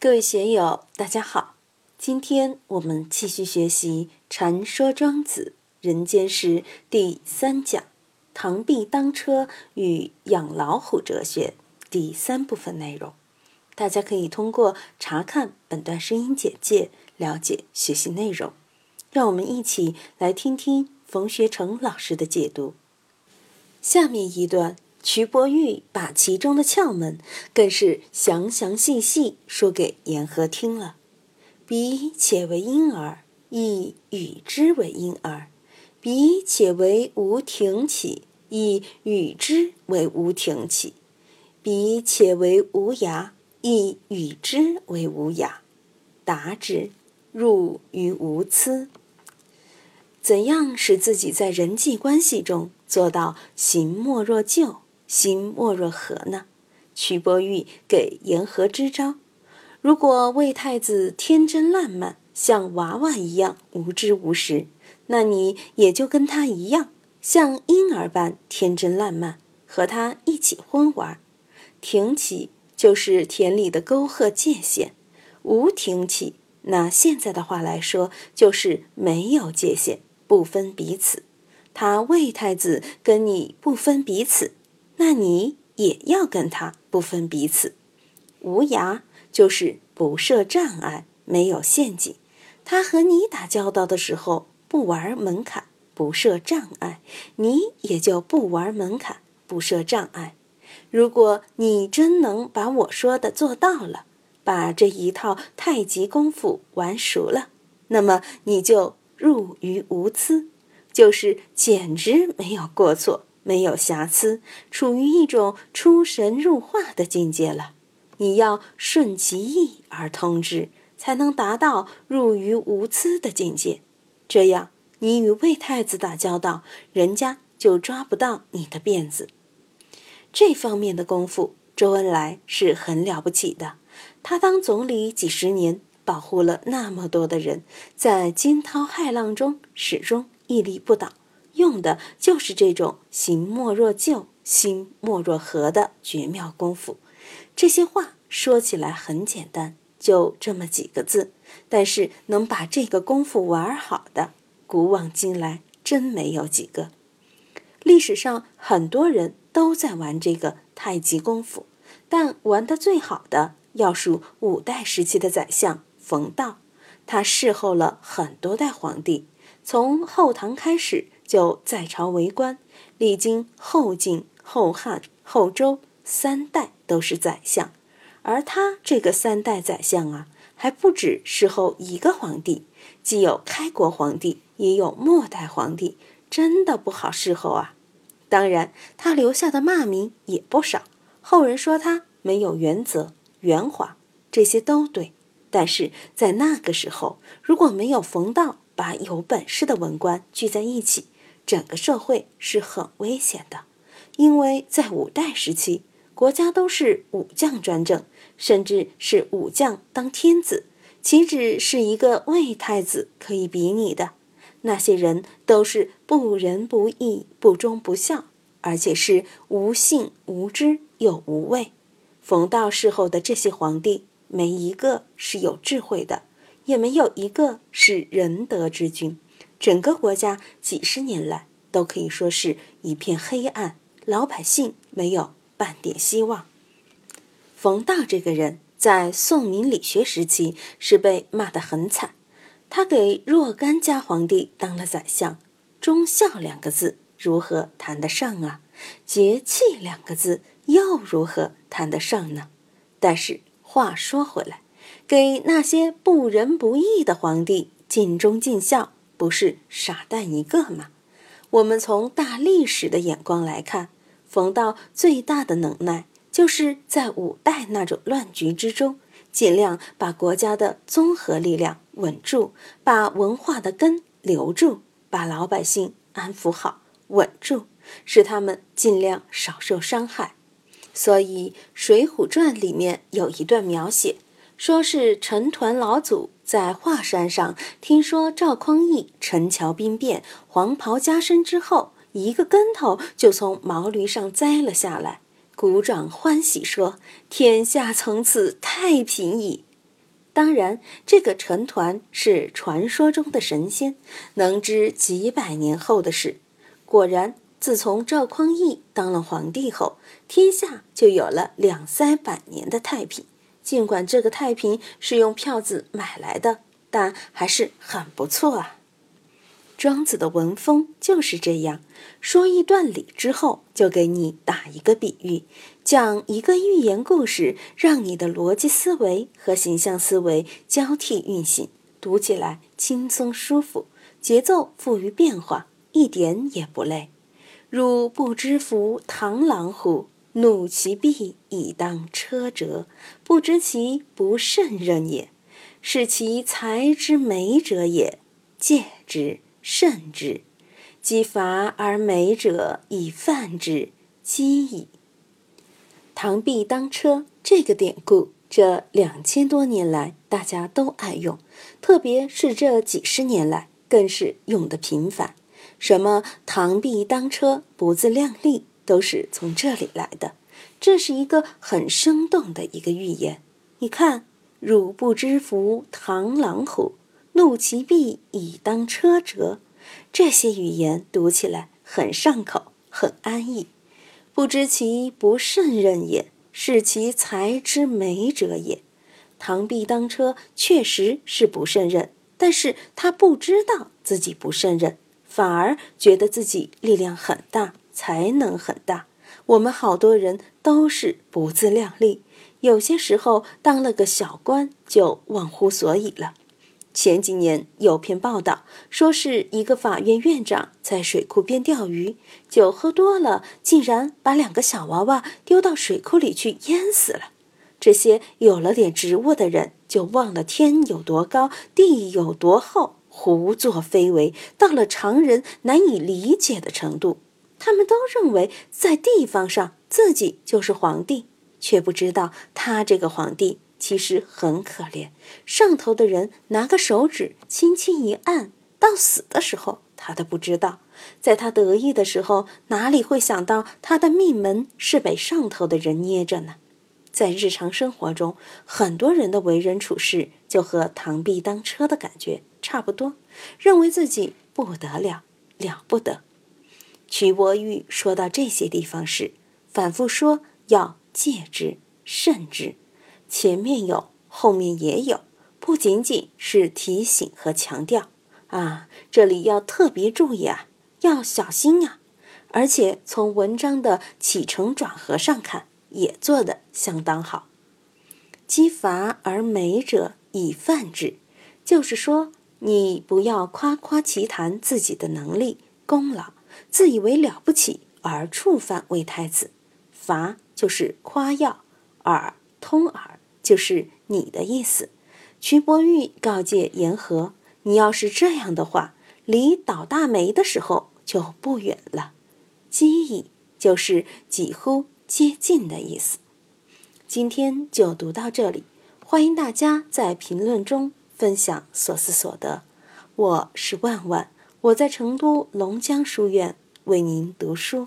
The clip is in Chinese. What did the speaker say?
各位学友，大家好！今天我们继续学习《传说庄子人间世》第三讲“螳臂当车与养老虎哲学”第三部分内容。大家可以通过查看本段声音简介了解学习内容。让我们一起来听听冯学成老师的解读。下面一段。瞿伯玉把其中的窍门，更是详详细细说给言和听了。彼且为婴儿，亦与之为婴儿；彼且为无庭起，亦与之为无庭起；彼且为无涯，亦与之为无涯。达之，入于无疵。怎样使自己在人际关系中做到行莫若就？心莫若何呢？瞿伯玉给言和支招：如果魏太子天真烂漫，像娃娃一样无知无识，那你也就跟他一样，像婴儿般天真烂漫，和他一起昏玩。挺起就是田里的沟壑界限，无挺起，那现在的话来说，就是没有界限，不分彼此。他魏太子跟你不分彼此。那你也要跟他不分彼此，无涯就是不设障碍，没有陷阱。他和你打交道的时候不玩门槛，不设障碍，你也就不玩门槛，不设障碍。如果你真能把我说的做到了，把这一套太极功夫玩熟了，那么你就入于无疵，就是简直没有过错。没有瑕疵，处于一种出神入化的境界了。你要顺其意而通之，才能达到入于无疵的境界。这样，你与魏太子打交道，人家就抓不到你的辫子。这方面的功夫，周恩来是很了不起的。他当总理几十年，保护了那么多的人，在惊涛骇浪中始终屹立不倒。用的就是这种行莫若旧，心莫若和的绝妙功夫。这些话说起来很简单，就这么几个字，但是能把这个功夫玩好的，古往今来真没有几个。历史上很多人都在玩这个太极功夫，但玩的最好的要数五代时期的宰相冯道，他侍候了很多代皇帝，从后唐开始。就在朝为官，历经后晋、后汉、后周三代都是宰相，而他这个三代宰相啊，还不止侍候一个皇帝，既有开国皇帝，也有末代皇帝，真的不好侍候啊。当然，他留下的骂名也不少，后人说他没有原则、圆滑，这些都对。但是在那个时候，如果没有冯道把有本事的文官聚在一起，整个社会是很危险的，因为在五代时期，国家都是武将专政，甚至是武将当天子，岂止是一个魏太子可以比拟的？那些人都是不仁不义、不忠不孝，而且是无信无知又无畏。冯道事后的这些皇帝，没一个是有智慧的，也没有一个是仁德之君。整个国家几十年来都可以说是一片黑暗，老百姓没有半点希望。冯道这个人，在宋明理学时期是被骂得很惨。他给若干家皇帝当了宰相，忠孝两个字如何谈得上啊？节气两个字又如何谈得上呢？但是话说回来，给那些不仁不义的皇帝尽忠尽孝。不是傻蛋一个吗？我们从大历史的眼光来看，冯道最大的能耐，就是在五代那种乱局之中，尽量把国家的综合力量稳住，把文化的根留住，把老百姓安抚好、稳住，使他们尽量少受伤害。所以，《水浒传》里面有一段描写。说是陈抟老祖在华山上听说赵匡胤陈桥兵变，黄袍加身之后，一个跟头就从毛驴上栽了下来，鼓掌欢喜说：“天下从此太平矣。”当然，这个陈抟是传说中的神仙，能知几百年后的事。果然，自从赵匡胤当了皇帝后，天下就有了两三百年的太平。尽管这个太平是用票子买来的，但还是很不错啊。庄子的文风就是这样，说一段理之后，就给你打一个比喻，讲一个寓言故事，让你的逻辑思维和形象思维交替运行，读起来轻松舒服，节奏富于变化，一点也不累。汝不知夫螳螂乎？怒其臂以当车辙，不知其不胜任也。是其才之美者也。戒之，慎之。积伐而美者以犯之，积矣。螳臂当车这个典故，这两千多年来大家都爱用，特别是这几十年来，更是用的频繁。什么螳臂当车，不自量力。都是从这里来的，这是一个很生动的一个寓言。你看，汝不知福螳螂乎？怒其臂以当车辙。这些语言读起来很上口，很安逸。不知其不胜任也，是其才之美者也。螳臂当车确实是不胜任，但是他不知道自己不胜任，反而觉得自己力量很大。才能很大，我们好多人都是不自量力，有些时候当了个小官就忘乎所以了。前几年有篇报道，说是一个法院院长在水库边钓鱼，酒喝多了，竟然把两个小娃娃丢到水库里去淹死了。这些有了点职务的人，就忘了天有多高，地有多厚，胡作非为，到了常人难以理解的程度。他们都认为在地方上自己就是皇帝，却不知道他这个皇帝其实很可怜。上头的人拿个手指轻轻一按，到死的时候他都不知道。在他得意的时候，哪里会想到他的命门是被上头的人捏着呢？在日常生活中，很多人的为人处事就和螳臂当车的感觉差不多，认为自己不得了，了不得。瞿伯玉说到这些地方时，反复说要戒之、慎之，前面有，后面也有，不仅仅是提醒和强调啊，这里要特别注意啊，要小心啊，而且从文章的起承转合上看，也做得相当好。积乏而美者以犯之，就是说你不要夸夸其谈自己的能力、功劳。自以为了不起而触犯魏太子，伐就是夸耀，耳通耳就是你的意思。瞿伯玉告诫言和：“你要是这样的话，离倒大霉的时候就不远了。”几矣就是几乎接近的意思。今天就读到这里，欢迎大家在评论中分享所思所得。我是万万。我在成都龙江书院为您读书。